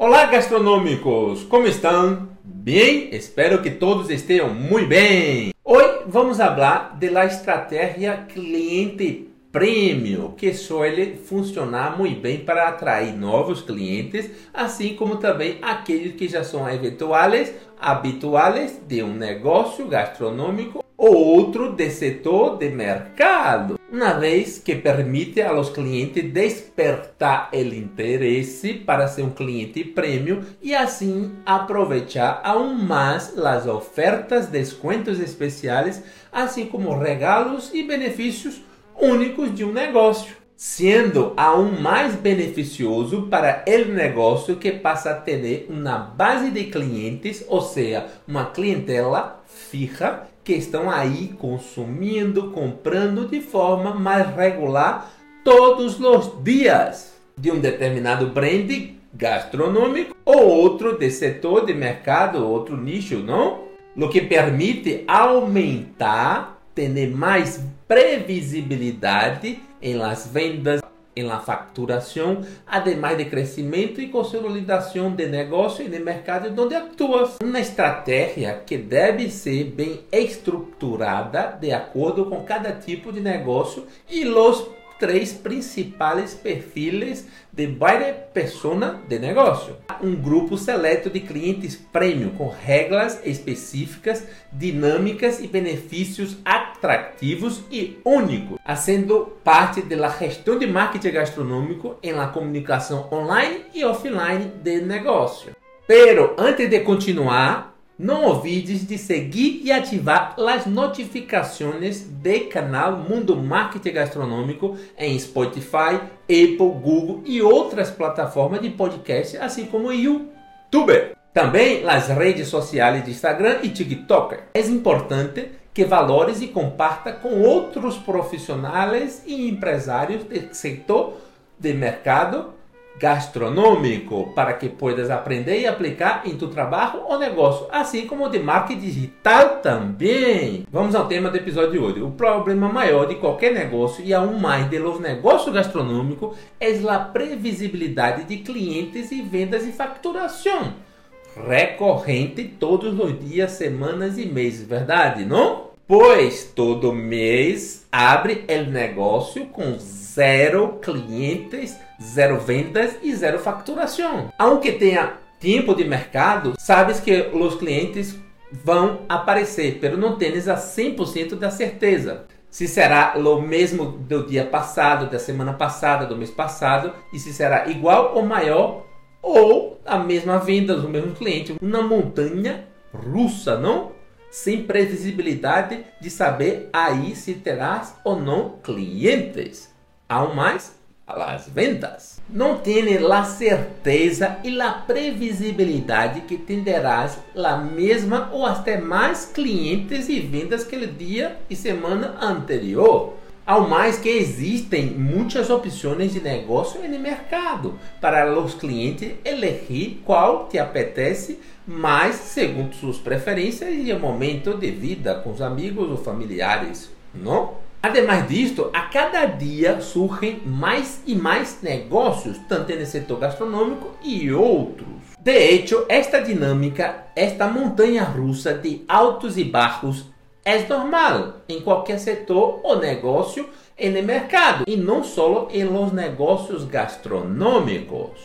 Olá, gastronômicos! Como estão? Bem? Espero que todos estejam muito bem! Hoje vamos falar da estratégia cliente premium, que suele funcionar muito bem para atrair novos clientes, assim como também aqueles que já são eventuais, habituais de um negócio gastronômico ou outro de setor de mercado, uma vez que permite a los clientes despertar o interesse para ser um cliente premium e assim aproveitar aún mais as ofertas, descontos especiais, assim como regalos e benefícios únicos de um negócio, sendo aún mais beneficioso para o negócio que passa a ter uma base de clientes, ou seja, uma clientela fija que estão aí consumindo, comprando de forma mais regular todos os dias de um determinado brand gastronômico ou outro de setor de mercado, outro nicho, não? O que permite aumentar, ter mais previsibilidade em las vendas em la facturação, además de crescimento e consolidação de negócio e de mercado onde atuas. Uma estratégia que deve ser bem estruturada de acordo com cada tipo de negócio e os três principais perfis de cada persona de negócio. Um grupo seleto de clientes premium com regras específicas, dinâmicas e benefícios atrativos e únicos, sendo parte da gestão de marketing gastronômico em la comunicação online e offline de negócio. Pero antes de continuar, não olvides de seguir e ativar as notificações do canal Mundo Marketing Gastronômico em Spotify, Apple, Google e outras plataformas de podcast, assim como YouTube. Também nas redes sociais de Instagram e TikTok. É importante que valores e comparta com outros profissionais e empresários do setor de mercado gastronômico para que puedas aprender e aplicar em tu trabalho ou negócio, assim como de marketing digital também. Vamos ao tema do episódio de hoje. O problema maior de qualquer negócio e aún mais de los negócios gastronômicos é a previsibilidade de clientes e vendas e facturação recorrente todos os dias, semanas e meses, verdade, não? Pois todo mês abre o negócio com zero clientes, zero vendas e zero facturação. Aunque tenha tempo de mercado, sabes que os clientes vão aparecer, pero não tens a 100% da certeza. Se será o mesmo do dia passado, da semana passada, do mês passado, e se será igual ou maior, ou a mesma venda do mesmo cliente. Uma montanha russa, não? Sem previsibilidade de saber aí se terás ou não clientes aún mais as vendas. Não tem a certeza e a previsibilidade que tenderás a mesma ou até mais clientes e vendas que o dia e semana anterior. Ao mais que existem muitas opções de negócio no mercado para os clientes elegir qual te apetece mais segundo suas preferências e o momento de vida com os amigos ou familiares, não? Ademais disto, a cada dia surgem mais e mais negócios, tanto no setor gastronômico e outros. De hecho, esta dinâmica, esta montanha russa de altos e baixos, é normal em qualquer setor ou negócio no mercado, e não só em los negócios gastronômicos.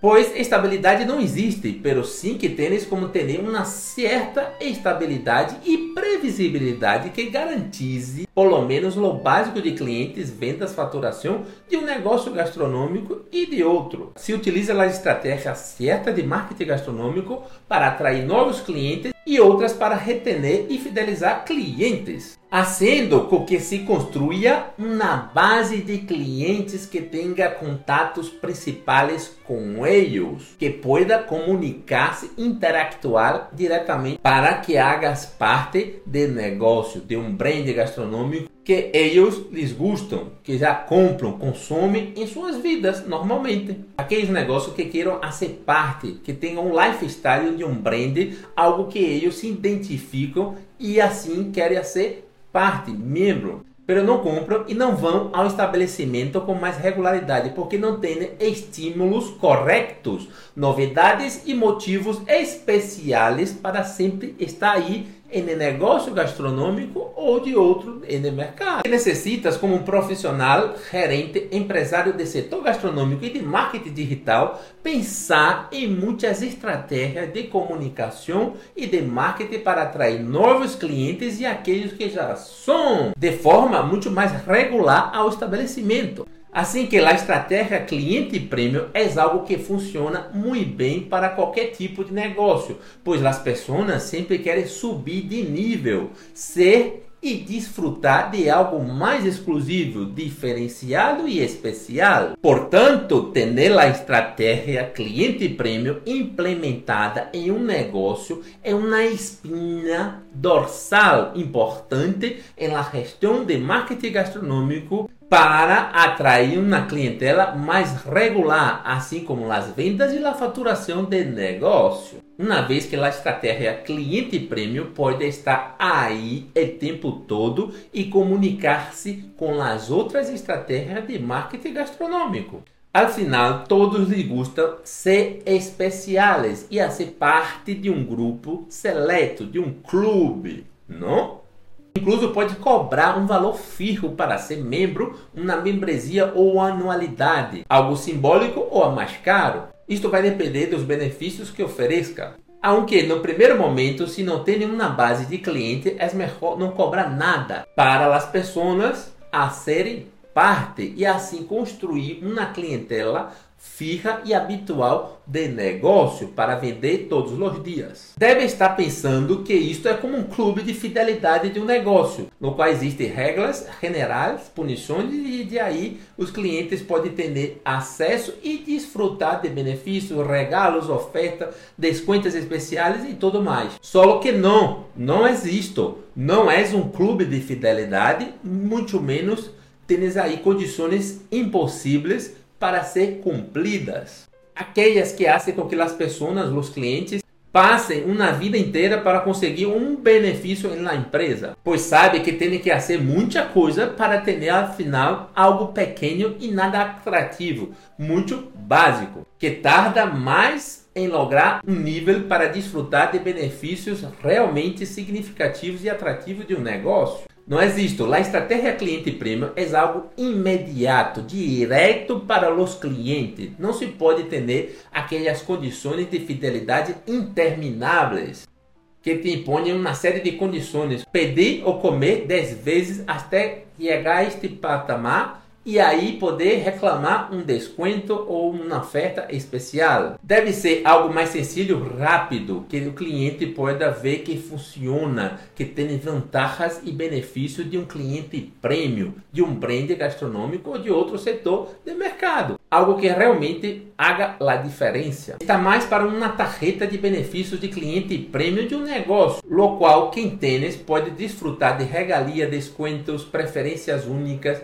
Pois estabilidade não existe, pero sim que tens como ter uma certa estabilidade e previsibilidade que garantize, pelo menos, o básico de clientes, vendas, faturação de um negócio gastronômico e de outro. Se utiliza a estratégia certa de marketing gastronômico para atrair novos clientes e outras para retener e fidelizar clientes, haciendo com que se construya uma base de clientes que tenha contatos principais com eles, que pueda comunicar-se, interactuar diretamente para que hagas parte do negócio de um brand gastronômico que eles lhes gustam, que já compram, consomem em suas vidas normalmente. Aqueles negócios que queiram fazer parte, que tenham um lifestyle de um brand, algo que eles se identificam e assim querem ser parte, membro. pero não compram e não vão ao estabelecimento com mais regularidade, porque não têm estímulos corretos, novidades e motivos especiais para sempre estar aí em negócio gastronômico ou de outro no mercado. Que necessitas como um profissional, gerente, empresário de setor gastronômico e de marketing digital pensar em muitas estratégias de comunicação e de marketing para atrair novos clientes e aqueles que já são de forma muito mais regular ao estabelecimento. Assim que a estratégia cliente prêmio é algo que funciona muito bem para qualquer tipo de negócio, pois as pessoas sempre querem subir de nível, ser e desfrutar de algo mais exclusivo, diferenciado e especial. Portanto, ter a estratégia cliente prêmio implementada em um negócio é uma espinha dorsal importante la gestão de marketing gastronômico para atrair uma clientela mais regular, assim como as vendas e a faturação de negócio. Uma vez que a estratégia cliente prêmio pode estar aí o tempo todo e comunicar-se com as outras estratégias de marketing gastronômico. Al final, todos lhes gustam ser especiais e a ser parte de um grupo seleto, de um clube, não? Incluso pode cobrar um valor firme para ser membro, uma membresia ou anualidade, algo simbólico ou mais caro. Isto vai depender dos benefícios que ofereça. Aunque no primeiro momento, se não tem nenhuma base de cliente, é melhor não cobrar nada para as pessoas a serem parte e assim construir uma clientela fija e habitual de negócio para vender todos os dias. Deve estar pensando que isto é como um clube de fidelidade de um negócio, no qual existem regras generais, punições e de aí os clientes podem ter acesso e desfrutar de benefícios, regalos, ofertas, descontos especiais e tudo mais. Só que não, não existe. Não é um clube de fidelidade, muito menos tens aí condições impossíveis para ser cumpridas. Aquelas que fazem com que as pessoas, os clientes, passem uma vida inteira para conseguir um benefício na empresa, pois sabe que tem que fazer muita coisa para ter afinal algo pequeno e nada atrativo, muito básico, que tarda mais em lograr um nível para desfrutar de benefícios realmente significativos e atrativos de um negócio. Não existe. A estratégia cliente premium é algo imediato, direto para os clientes. Não se pode ter aquelas condições de fidelidade intermináveis que te impõem uma série de condições. Pedir ou comer 10 vezes até chegar a este patamar e aí poder reclamar um desconto ou uma oferta especial. Deve ser algo mais sencillo, rápido, que o cliente possa ver que funciona, que tem vantagens e benefícios de um cliente prêmio, de um brand gastronômico ou de outro setor de mercado. Algo que realmente haga a diferença. Está mais para uma tarjeta de benefícios de cliente prêmio de um negócio, lo qual quem tem pode desfrutar de regalia, descontos, preferências únicas,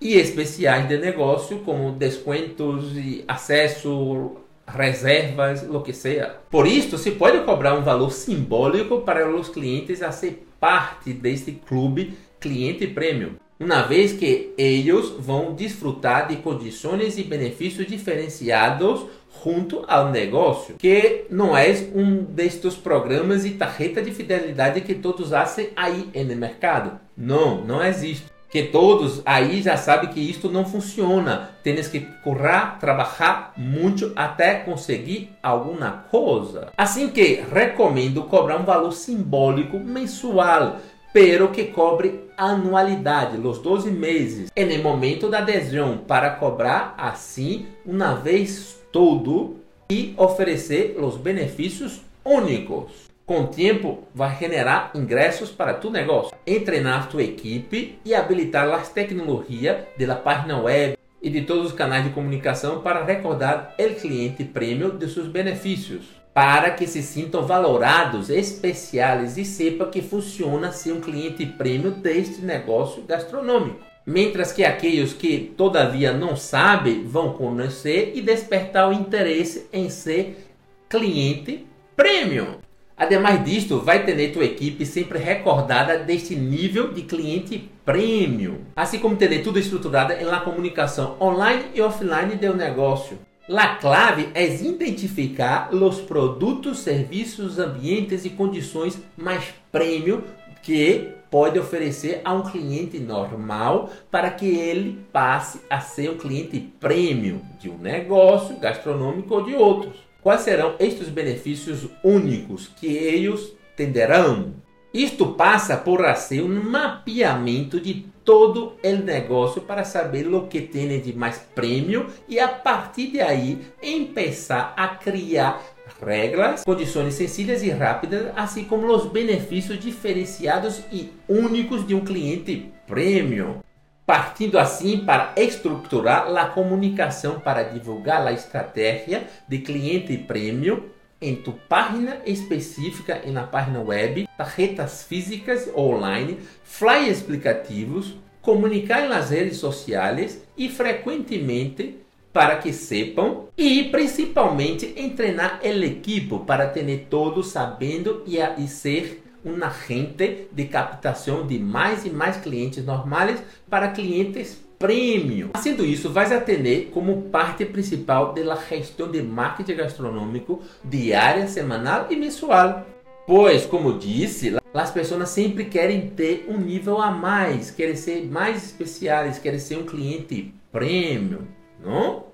e especiais de negócio, como descontos e acesso, reservas, o que seja. Por isso, se pode cobrar um valor simbólico para os clientes a ser parte deste clube cliente premium, uma vez que eles vão desfrutar de condições e benefícios diferenciados junto ao negócio, que não é um destes programas e tarjeta de fidelidade que todos fazem aí no mercado. Não, não existe que todos aí já sabem que isto não funciona. Tens que correr, trabalhar muito até conseguir alguma coisa. Assim que recomendo cobrar um valor simbólico mensual, pero que cobre anualidade, os 12 meses. E no momento da adesão, para cobrar assim uma vez todo e oferecer os benefícios únicos. Com o tempo, vai generar ingressos para tu negócio, treinar tua equipe e habilitar as tecnologias da página web e de todos os canais de comunicação para recordar o cliente prêmio de seus benefícios, para que se sintam valorados, especiais e sepa que funciona ser um cliente prêmio deste negócio gastronômico. Mientras que aqueles que todavia não sabem vão conhecer e despertar o interesse em ser cliente premium. Ademais disto, vai ter tua equipe sempre recordada deste nível de cliente premium, assim como ter tudo estruturado em la comunicação online e offline do negócio. La clave é identificar os produtos, serviços, ambientes e condições mais premium que pode oferecer a um cliente normal para que ele passe a ser um cliente premium de um negócio gastronômico ou de outros. Quais serão estes benefícios únicos que eles tenderão? Isto passa por fazer um mapeamento de todo o negócio para saber o que tem de mais prêmio e a partir de aí começar a criar regras, condições sencillas e rápidas, assim como os benefícios diferenciados e únicos de um cliente premium partindo assim para estruturar a comunicação para divulgar a estratégia de cliente premium em tu página específica e na página web, tarjetas físicas online, flyers explicativos, comunicar nas redes sociais e frequentemente para que sepam e principalmente treinar o equipo para ter todos sabendo e, e ser um agente de captação de mais e mais clientes normais para clientes premium. Sendo isso, vai atender como parte principal da gestão de marketing gastronômico diária, semanal e mensual. Pois, como disse, as pessoas sempre querem ter um nível a mais, querem ser mais especiais, querem ser um cliente premium, não?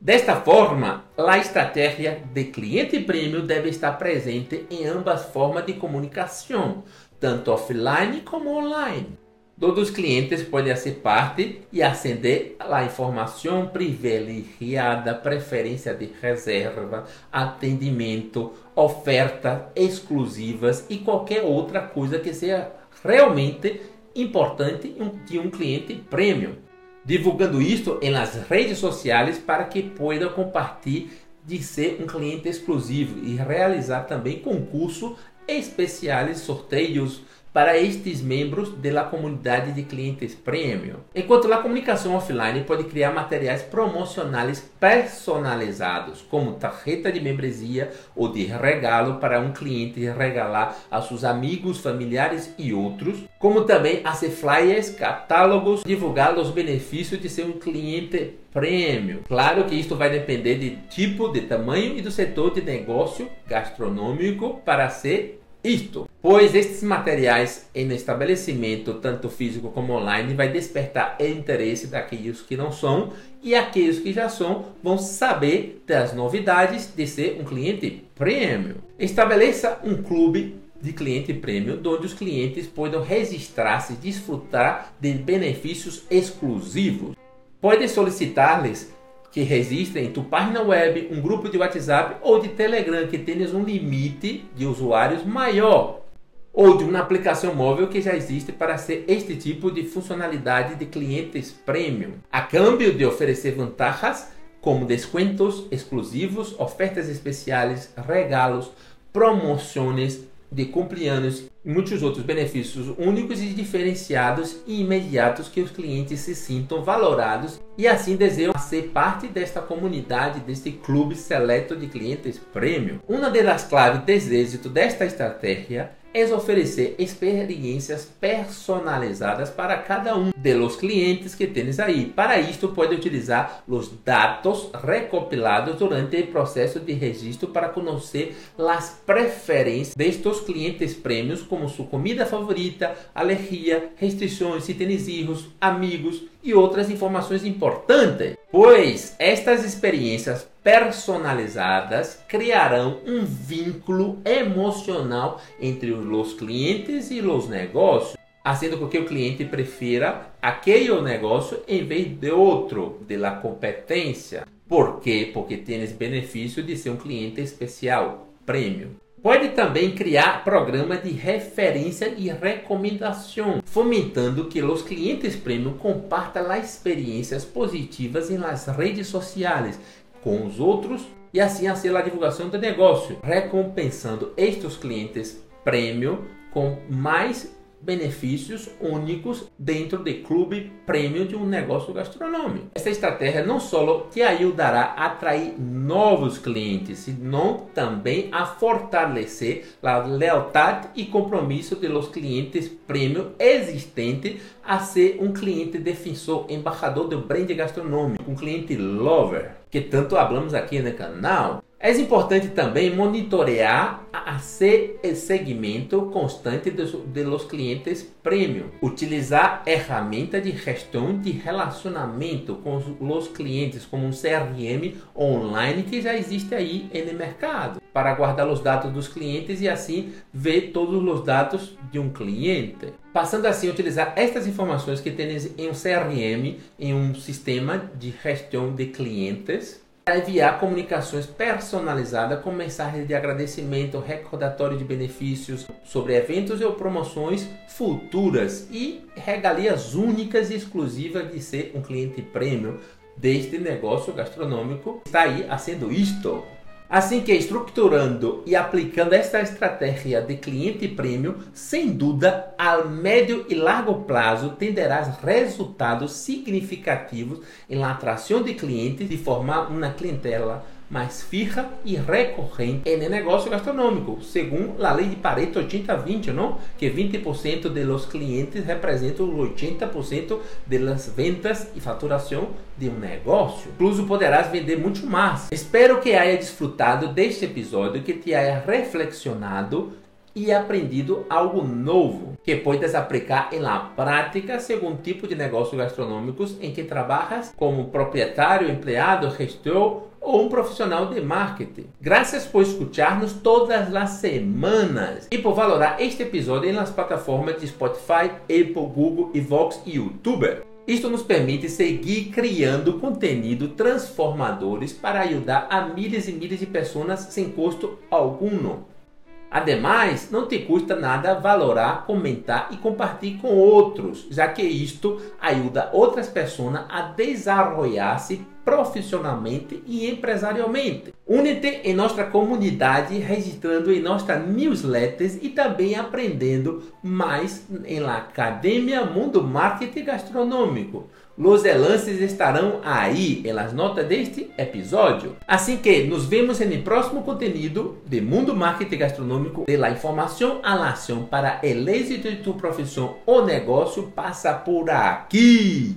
Desta forma, a estratégia de cliente premium deve estar presente em ambas formas de comunicação, tanto offline como online. Todos os clientes podem ser parte e acender a informação privilegiada, preferência de reserva, atendimento, ofertas exclusivas e qualquer outra coisa que seja realmente importante de um cliente premium divulgando isto em las redes sociais para que pueda compartilhar de ser um cliente exclusivo e realizar também concursos especiais, sorteios para estes membros da comunidade de clientes premium. Enquanto a comunicação offline pode criar materiais promocionais personalizados, como tarjeta de membresia ou de regalo para um cliente regalar a seus amigos, familiares e outros, como também fazer flyers, catálogos, divulgar os benefícios de ser um cliente premium. Claro que isto vai depender de tipo, de tamanho e do setor de negócio gastronômico para ser isto, pois estes materiais em estabelecimento, tanto físico como online, vai despertar interesse daqueles que não são e aqueles que já são vão saber das novidades de ser um cliente premium. Estabeleça um clube de cliente premium, onde os clientes podem registrar-se e desfrutar de benefícios exclusivos. Pode solicitar-lhes que registrem em tu página web, um grupo de WhatsApp ou de Telegram que tenhas um limite de usuários maior. Ou de uma aplicação móvel que já existe para ser este tipo de funcionalidade de clientes premium, a câmbio de oferecer vantagens como descontos exclusivos, ofertas especiais, regalos, promoções de cumpleaños e muitos outros benefícios únicos e diferenciados e imediatos que os clientes se sintam valorados e assim desejam ser parte desta comunidade, deste clube seleto de clientes premium. Uma das claves de êxito desta estratégia é oferecer experiências personalizadas para cada um dos clientes que tens aí. Para isto, pode utilizar os dados recopilados durante o processo de registro para conhecer as preferências destes clientes prêmios, como sua comida favorita, alergia, restrições, se tens erros, amigos e outras informações importantes, pois estas experiências personalizadas criarão um vínculo emocional entre os clientes e os negócios, fazendo com que o cliente prefira aquele negócio em vez de outro, de la competência. Por quê? Porque esse benefício de ser um cliente especial, premium. Pode também criar programa de referência e recomendação, fomentando que os clientes premium compartam as experiências positivas nas redes sociais com os outros e assim fazer a divulgação do negócio, recompensando estes clientes premium com mais benefícios únicos dentro do clube prêmio de um negócio gastronômico. Esta estratégia não só te ajudará a atrair novos clientes, senão também a fortalecer a lealdade e compromisso dos clientes prêmio existentes a ser um cliente defensor, embaixador do brand gastronômico, um cliente lover, que tanto falamos aqui no canal. É importante também monitorear a segmento constante dos, los clientes premium. Utilizar ferramenta de gestão de relacionamento com os clientes, como um CRM online que já existe aí no mercado, para guardar os dados dos clientes e assim ver todos os dados de um cliente. Passando assim a utilizar estas informações que tem em um CRM, em um sistema de gestão de clientes enviar comunicações personalizadas com mensagens de agradecimento, recordatório de benefícios sobre eventos ou promoções futuras e regalias únicas e exclusivas de ser um cliente premium deste negócio gastronômico. Está aí sendo isto. Assim que estruturando e aplicando esta estratégia de cliente premium, sem dúvida, a médio e largo prazo tenderás resultados significativos em atração de clientes de formar uma clientela mais fija e recorrente no negócio gastronômico, segundo a lei de Pareto 80-20, não? que 20% dos clientes representam 80% das vendas e faturação de um negócio. Incluso poderás vender muito mais. Espero que haya desfrutado deste episódio, que te haya reflexionado e aprendido algo novo que podes aplicar em prática segundo tipo de negócios gastronômicos em que trabalhas como proprietário, empregado, gestor ou um profissional de marketing. Graças por escutar-nos todas as semanas e por valorar este episódio nas plataformas de Spotify, Apple, Google, Vox e YouTube. Isto nos permite seguir criando conteúdo transformadores para ajudar a milhares e milhares de pessoas sem custo algum. Ademais, não te custa nada valorar, comentar e compartilhar com outros, já que isto ajuda outras pessoas a desenvolver-se profissionalmente e empresarialmente. Únete em nossa comunidade registrando em nossas newsletters e também aprendendo mais em la Academia Mundo Marketing Gastronômico. Os enlaces estarão aí nas notas deste episódio. Assim que nos vemos no próximo conteúdo de Mundo Marketing Gastronômico, de la informação à ação para êxito de tu profissão ou negócio passa por aqui.